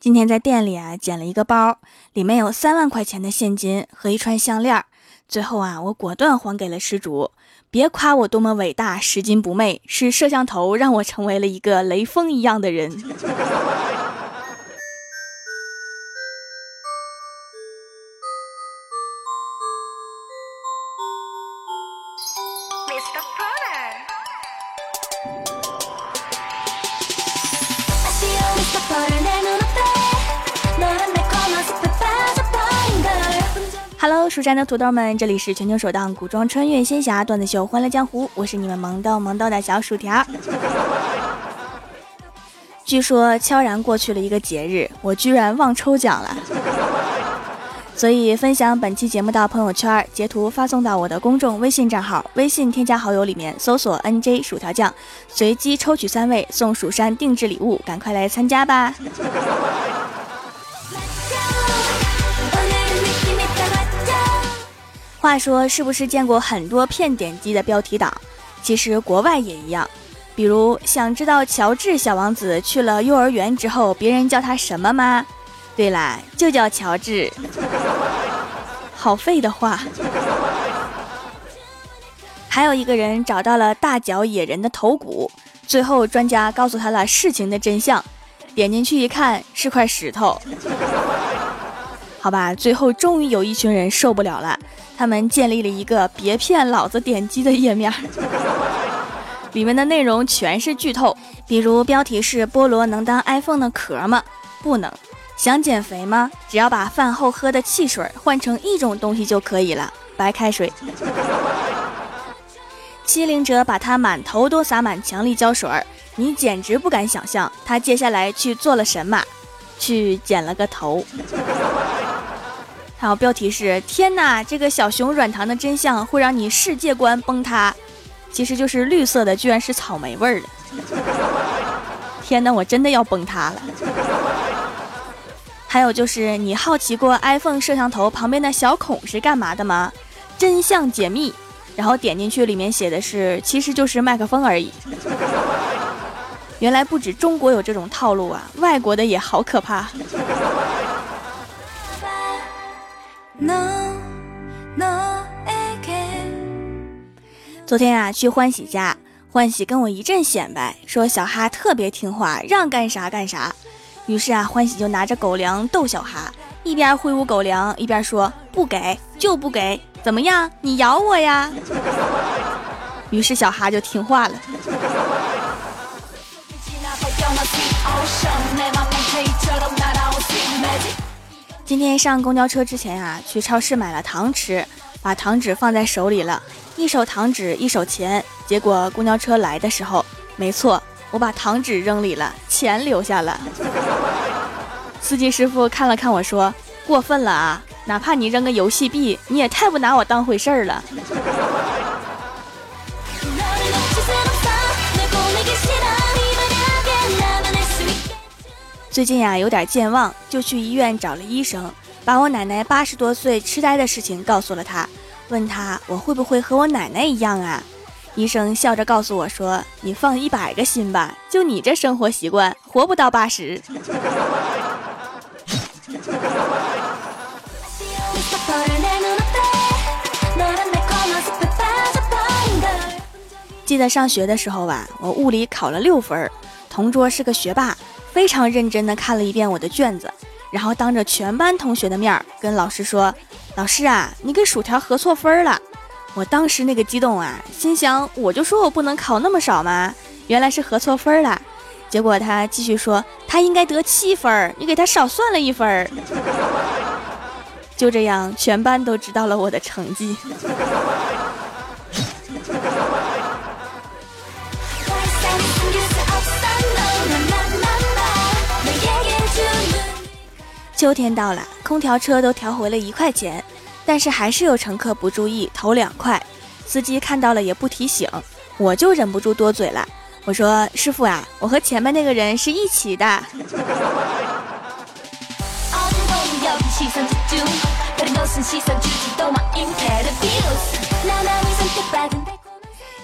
今天在店里啊捡了一个包，里面有三万块钱的现金和一串项链。最后啊，我果断还给了失主。别夸我多么伟大，拾金不昧，是摄像头让我成为了一个雷锋一样的人。蜀山的土豆们，这里是全球首档古装穿越仙侠段子秀《欢乐江湖》，我是你们萌逗萌逗的小薯条。据说悄然过去了一个节日，我居然忘抽奖了，所以分享本期节目到朋友圈，截图发送到我的公众微信账号，微信添加好友里面搜索 NJ 薯条酱，随机抽取三位送蜀山定制礼物，赶快来参加吧！话说，是不是见过很多骗点击的标题党？其实国外也一样。比如，想知道乔治小王子去了幼儿园之后，别人叫他什么吗？对啦，就叫乔治。好废的话。还有一个人找到了大脚野人的头骨，最后专家告诉他了事情的真相，点进去一看是块石头。好吧，最后终于有一群人受不了了。他们建立了一个“别骗老子点击”的页面，里面的内容全是剧透，比如标题是“菠萝能当 iPhone 的壳吗？不能。想减肥吗？只要把饭后喝的汽水换成一种东西就可以了，白开水。欺凌者把他满头都洒满强力胶水，你简直不敢想象他接下来去做了什么，去剪了个头。还有标题是“天哪，这个小熊软糖的真相会让你世界观崩塌”，其实就是绿色的，居然是草莓味儿的。天哪，我真的要崩塌了。还有就是你好奇过 iPhone 摄像头旁边的小孔是干嘛的吗？真相解密，然后点进去，里面写的是其实就是麦克风而已。原来不止中国有这种套路啊，外国的也好可怕。昨天啊，去欢喜家，欢喜跟我一阵显摆，说小哈特别听话，让干啥干啥。于是啊，欢喜就拿着狗粮逗小哈，一边挥舞狗粮，一边说不给就不给，怎么样？你咬我呀！于是小哈就听话了。今天上公交车之前啊，去超市买了糖吃，把糖纸放在手里了，一手糖纸一手钱，结果公交车来的时候，没错，我把糖纸扔里了，钱留下了。司机师傅看了看我说：“过分了啊，哪怕你扔个游戏币，你也太不拿我当回事儿了。”最近呀，有点健忘，就去医院找了医生，把我奶奶八十多岁痴呆的事情告诉了他，问他我会不会和我奶奶一样啊？医生笑着告诉我说：“你放一百个心吧，就你这生活习惯，活不到八十。” 记得上学的时候吧，我物理考了六分，同桌是个学霸。非常认真地看了一遍我的卷子，然后当着全班同学的面跟老师说：“老师啊，你给薯条合错分了。”我当时那个激动啊，心想我就说我不能考那么少嘛，原来是合错分了。结果他继续说他应该得七分，你给他少算了一分。就这样，全班都知道了我的成绩。秋天到了，空调车都调回了一块钱，但是还是有乘客不注意投两块，司机看到了也不提醒，我就忍不住多嘴了，我说：“师傅啊，我和前面那个人是一起的。”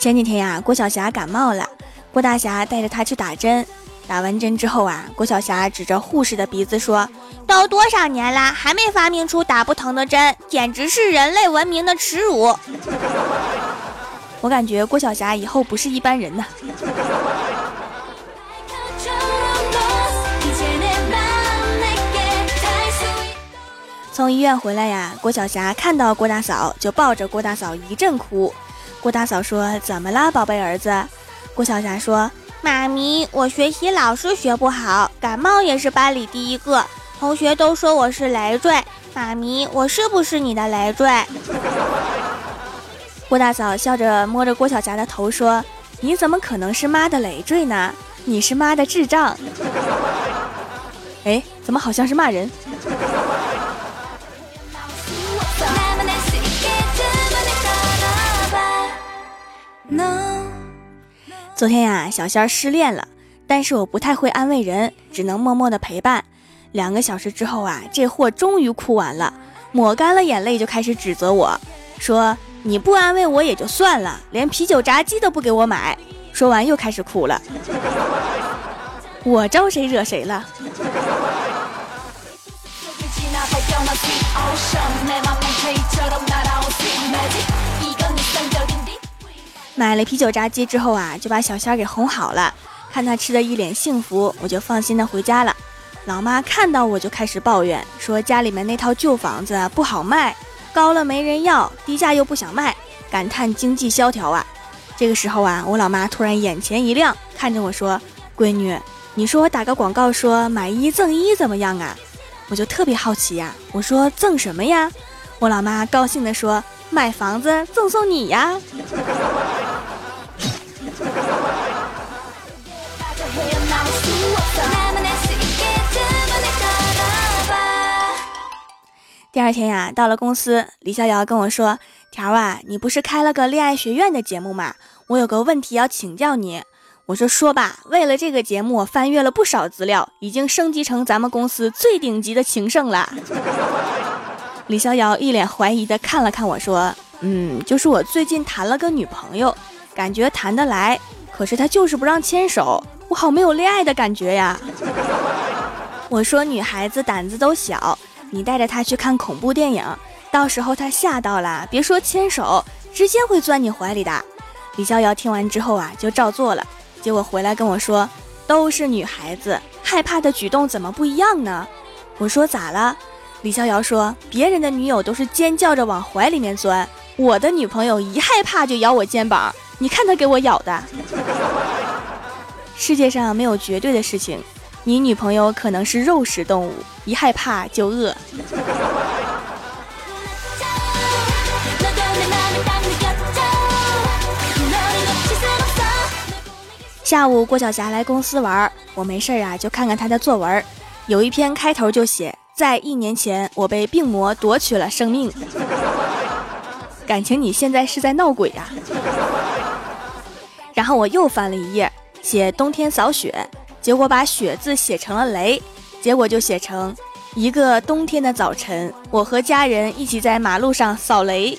前几天呀，郭晓霞感冒了，郭大侠带着她去打针。打完针之后啊，郭晓霞指着护士的鼻子说：“都多少年啦，还没发明出打不疼的针，简直是人类文明的耻辱。”我感觉郭晓霞以后不是一般人呐。从医院回来呀，郭晓霞看到郭大嫂就抱着郭大嫂一阵哭。郭大嫂说：“怎么了，宝贝儿子？”郭晓霞说：“妈咪，我学习老是学不好，感冒也是班里第一个，同学都说我是累赘。妈咪，我是不是你的累赘？”郭大嫂笑着摸着郭晓霞的头说：“你怎么可能是妈的累赘呢？你是妈的智障。”哎，怎么好像是骂人？昨天呀，小仙儿失恋了，但是我不太会安慰人，只能默默的陪伴。两个小时之后啊，这货终于哭完了，抹干了眼泪就开始指责我说：“你不安慰我也就算了，连啤酒炸鸡都不给我买。”说完又开始哭了。我招谁惹谁了？买了啤酒炸鸡之后啊，就把小仙儿给哄好了。看他吃的一脸幸福，我就放心的回家了。老妈看到我就开始抱怨，说家里面那套旧房子不好卖，高了没人要，低价又不想卖，感叹经济萧条啊。这个时候啊，我老妈突然眼前一亮，看着我说：“闺女，你说我打个广告说买一赠一怎么样啊？”我就特别好奇呀，我说赠什么呀？我老妈高兴的说：“买房子赠送你呀。”第二天呀，到了公司，李逍遥跟我说：“条啊，你不是开了个恋爱学院的节目吗？我有个问题要请教你。”我说：“说吧。”为了这个节目，我翻阅了不少资料，已经升级成咱们公司最顶级的情圣了。李逍遥一脸怀疑的看了看我说：“嗯，就是我最近谈了个女朋友，感觉谈得来，可是她就是不让牵手，我好没有恋爱的感觉呀。”我说：“女孩子胆子都小。”你带着她去看恐怖电影，到时候她吓到了，别说牵手，直接会钻你怀里的。李逍遥听完之后啊，就照做了。结果回来跟我说，都是女孩子，害怕的举动怎么不一样呢？我说咋了？李逍遥说，别人的女友都是尖叫着往怀里面钻，我的女朋友一害怕就咬我肩膀，你看她给我咬的。世界上没有绝对的事情。你女朋友可能是肉食动物，一害怕就饿。下午郭晓霞来公司玩，我没事啊，就看看她的作文。有一篇开头就写，在一年前我被病魔夺取了生命。感情你现在是在闹鬼呀？然后我又翻了一页，写冬天扫雪。结果把雪字写成了雷，结果就写成一个冬天的早晨，我和家人一起在马路上扫雷。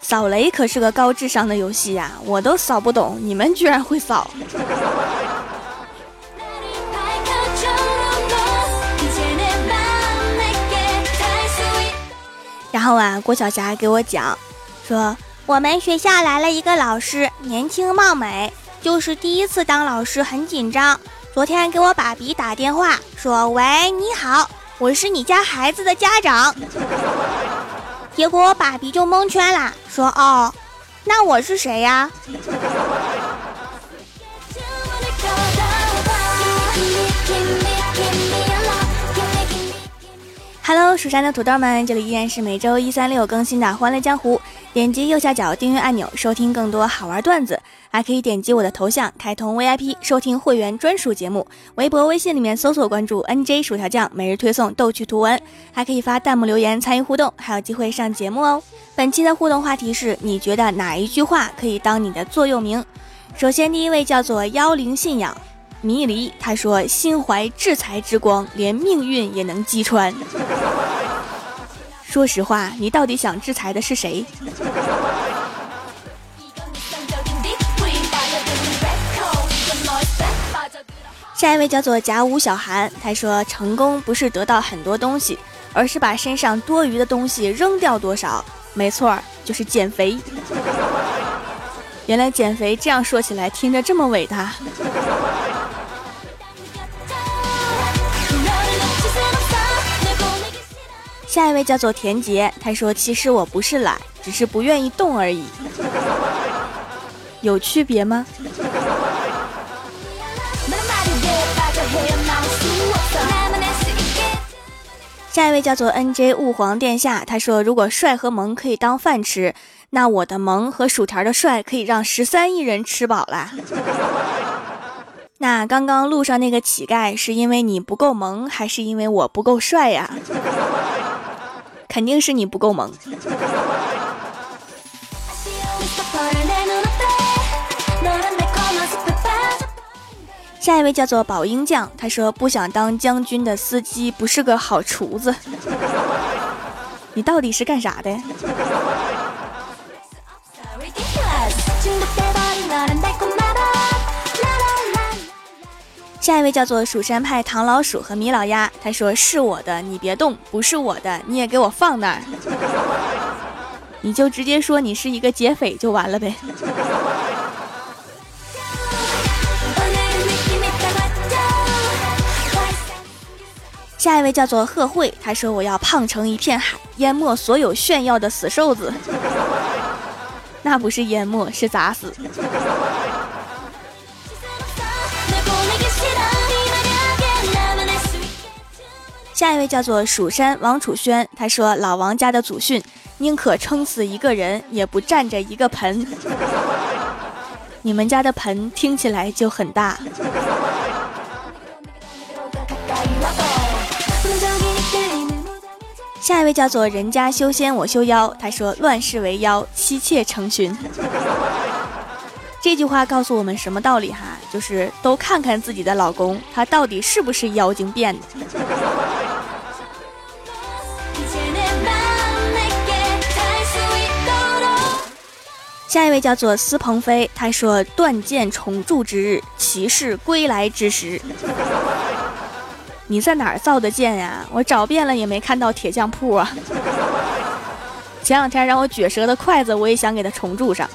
扫雷可是个高智商的游戏呀，我都扫不懂，你们居然会扫。后啊，郭晓霞给我讲，说我们学校来了一个老师，年轻貌美。就是第一次当老师，很紧张。昨天给我爸比打电话说：“喂，你好，我是你家孩子的家长。” 结果我爸比就蒙圈了，说：“哦，那我是谁呀？” Hello，蜀山的土豆们，这里依然是每周一、三、六更新的《欢乐江湖》。点击右下角订阅按钮，收听更多好玩段子，还可以点击我的头像开通 VIP，收听会员专属节目。微博、微信里面搜索关注 NJ 薯条酱，每日推送逗趣图文，还可以发弹幕留言参与互动，还有机会上节目哦。本期的互动话题是：你觉得哪一句话可以当你的座右铭？首先，第一位叫做妖灵信仰。迷离，他说：“心怀制裁之光，连命运也能击穿。”说实话，你到底想制裁的是谁？下一位叫做甲午小韩，他说：“成功不是得到很多东西，而是把身上多余的东西扔掉多少。”没错，就是减肥。原来减肥这样说起来听着这么伟大。下一位叫做田杰，他说：“其实我不是懒，只是不愿意动而已。”有区别吗？下一位叫做 N J 雾皇殿下，他说：“如果帅和萌可以当饭吃，那我的萌和薯条的帅可以让十三亿人吃饱啦。那刚刚路上那个乞丐是因为你不够萌，还是因为我不够帅呀？肯定是你不够萌。”下一位叫做宝英将，他说不想当将军的司机不是个好厨子。你到底是干啥的？下一位叫做蜀山派唐老鼠和米老鸭，他说是我的你别动，不是我的你也给我放那儿。你就直接说你是一个劫匪就完了呗。下一位叫做贺慧，他说：“我要胖成一片海，淹没所有炫耀的死瘦子。那不是淹没，是砸死。”下一位叫做蜀山王楚轩，他说：“老王家的祖训，宁可撑死一个人，也不占着一个盆。你们家的盆听起来就很大。”下一位叫做人家修仙我修妖，他说乱世为妖，妻妾成群。这句话告诉我们什么道理哈？就是都看看自己的老公，他到底是不是妖精变的。下一位叫做司鹏飞，他说断剑重铸之日，骑士归来之时。你在哪儿造的剑呀？我找遍了也没看到铁匠铺啊。前两天让我撅折的筷子，我也想给它重铸上。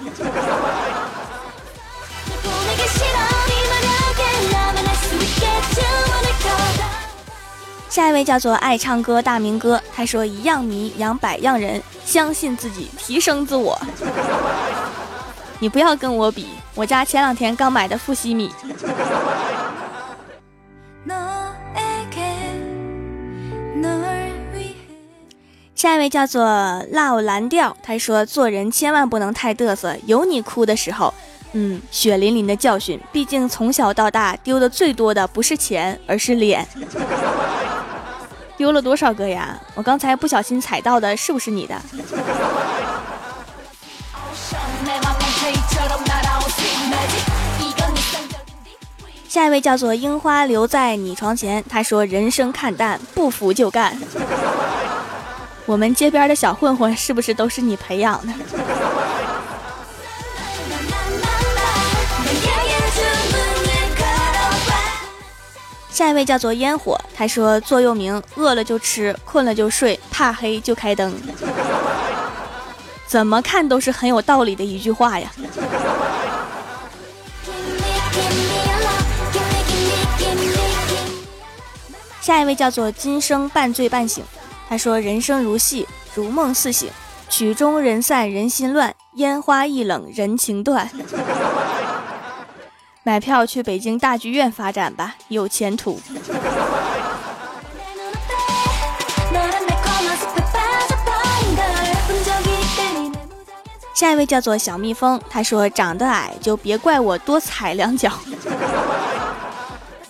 下一位叫做爱唱歌大明哥，他说一样米养百样人，相信自己，提升自我。你不要跟我比，我家前两天刚买的富硒米。下一位叫做 love 蓝调，他说做人千万不能太嘚瑟，有你哭的时候。嗯，血淋淋的教训，毕竟从小到大丢的最多的不是钱，而是脸。丢了多少个呀？我刚才不小心踩到的，是不是你的？下一位叫做樱花留在你床前，他说人生看淡，不服就干。我们街边的小混混是不是都是你培养的？下一位叫做烟火，他说座右铭：饿了就吃，困了就睡，怕黑就开灯。怎么看都是很有道理的一句话呀。下一位叫做今生半醉半醒。他说：“人生如戏，如梦似醒，曲终人散人心乱，烟花易冷人情断。买票去北京大剧院发展吧，有前途。”下一位叫做小蜜蜂，他说：“长得矮就别怪我多踩两脚。”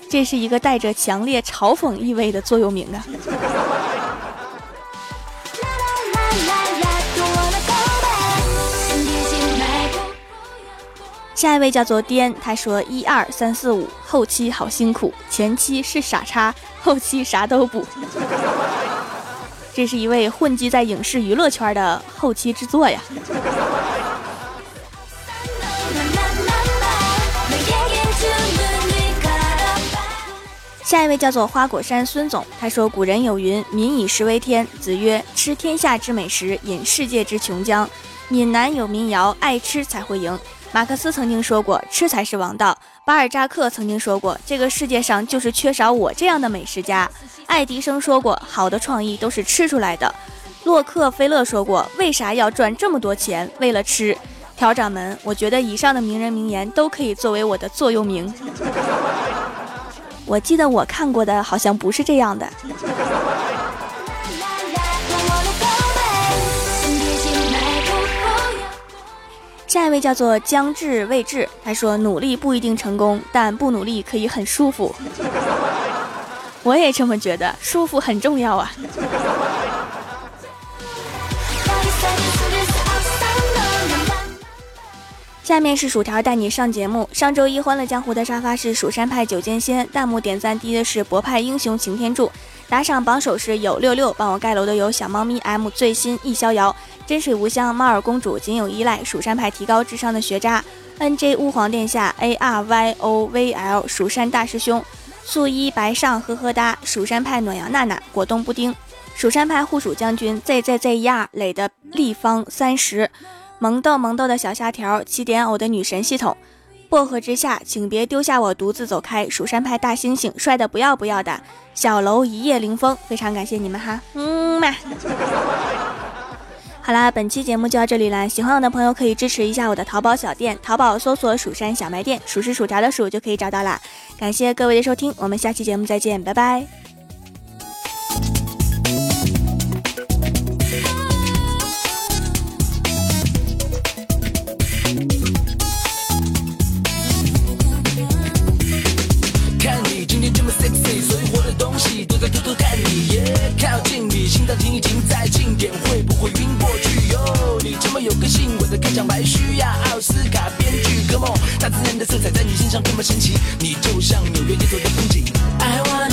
这是一个带着强烈嘲讽意味的座右铭啊。下一位叫做颠，他说一二三四五，后期好辛苦，前期是傻叉，后期啥都补。这是一位混迹在影视娱乐圈的后期制作呀。下一位叫做花果山孙总，他说：“古人有云，民以食为天。子曰：吃天下之美食，饮世界之琼浆。闽南有民谣，爱吃才会赢。马克思曾经说过，吃才是王道。巴尔扎克曾经说过，这个世界上就是缺少我这样的美食家。爱迪生说过，好的创意都是吃出来的。洛克菲勒说过，为啥要赚这么多钱？为了吃。调掌门，我觉得以上的名人名言都可以作为我的座右铭。”我记得我看过的好像不是这样的。下一位叫做将至未至，他说努力不一定成功，但不努力可以很舒服。我也这么觉得，舒服很重要啊。下面是薯条带你上节目。上周一欢乐江湖的沙发是蜀山派九剑仙，弹幕点赞低的是博派英雄擎天柱，打赏榜首是有六六，帮我盖楼的有小猫咪 M 最新易逍遥，真水无香猫耳公主仅有依赖，蜀山派提高智商的学渣。NJ 乌皇殿下 A R Y O V L 蜀山大师兄。素衣白上呵呵哒，蜀山派暖阳娜娜果冻布丁，蜀山派护蜀将军 Z Z Z 亚磊的立方三十。萌豆萌豆的小虾条，起点偶的女神系统，薄荷之下，请别丢下我独自走开。蜀山派大猩猩，帅的不要不要的。小楼一夜凌风，非常感谢你们哈，嗯嘛。好啦，本期节目就到这里啦。喜欢我的朋友可以支持一下我的淘宝小店，淘宝搜索“蜀山小卖店”，数是薯条的数就可以找到啦。感谢各位的收听，我们下期节目再见，拜拜。戏，都在偷偷看你。耶，靠近你，心跳停一停，再近点，会不会晕过去？哟，你这么有个性，我的开场白需要奥斯卡编剧。Come on，大自然的色彩在你身上多么神奇，你就像纽约街头的风景。I want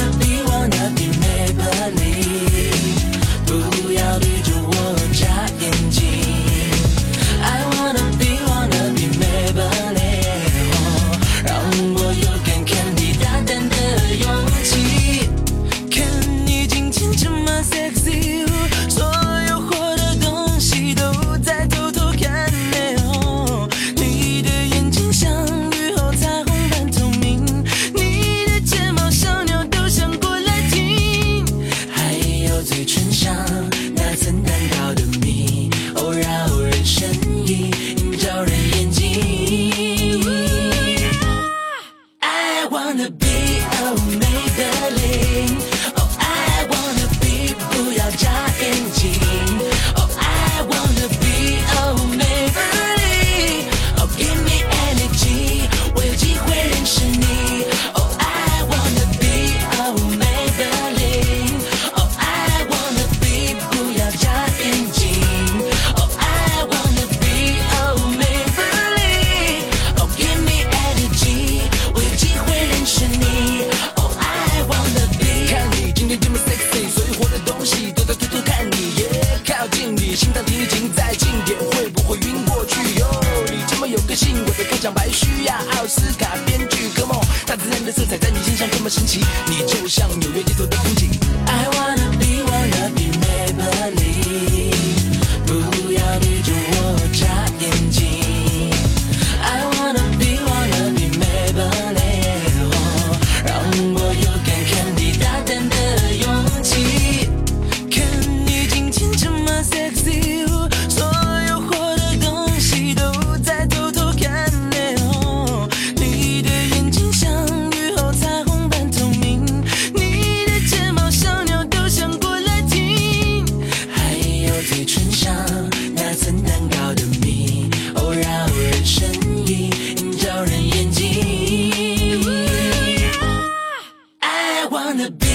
认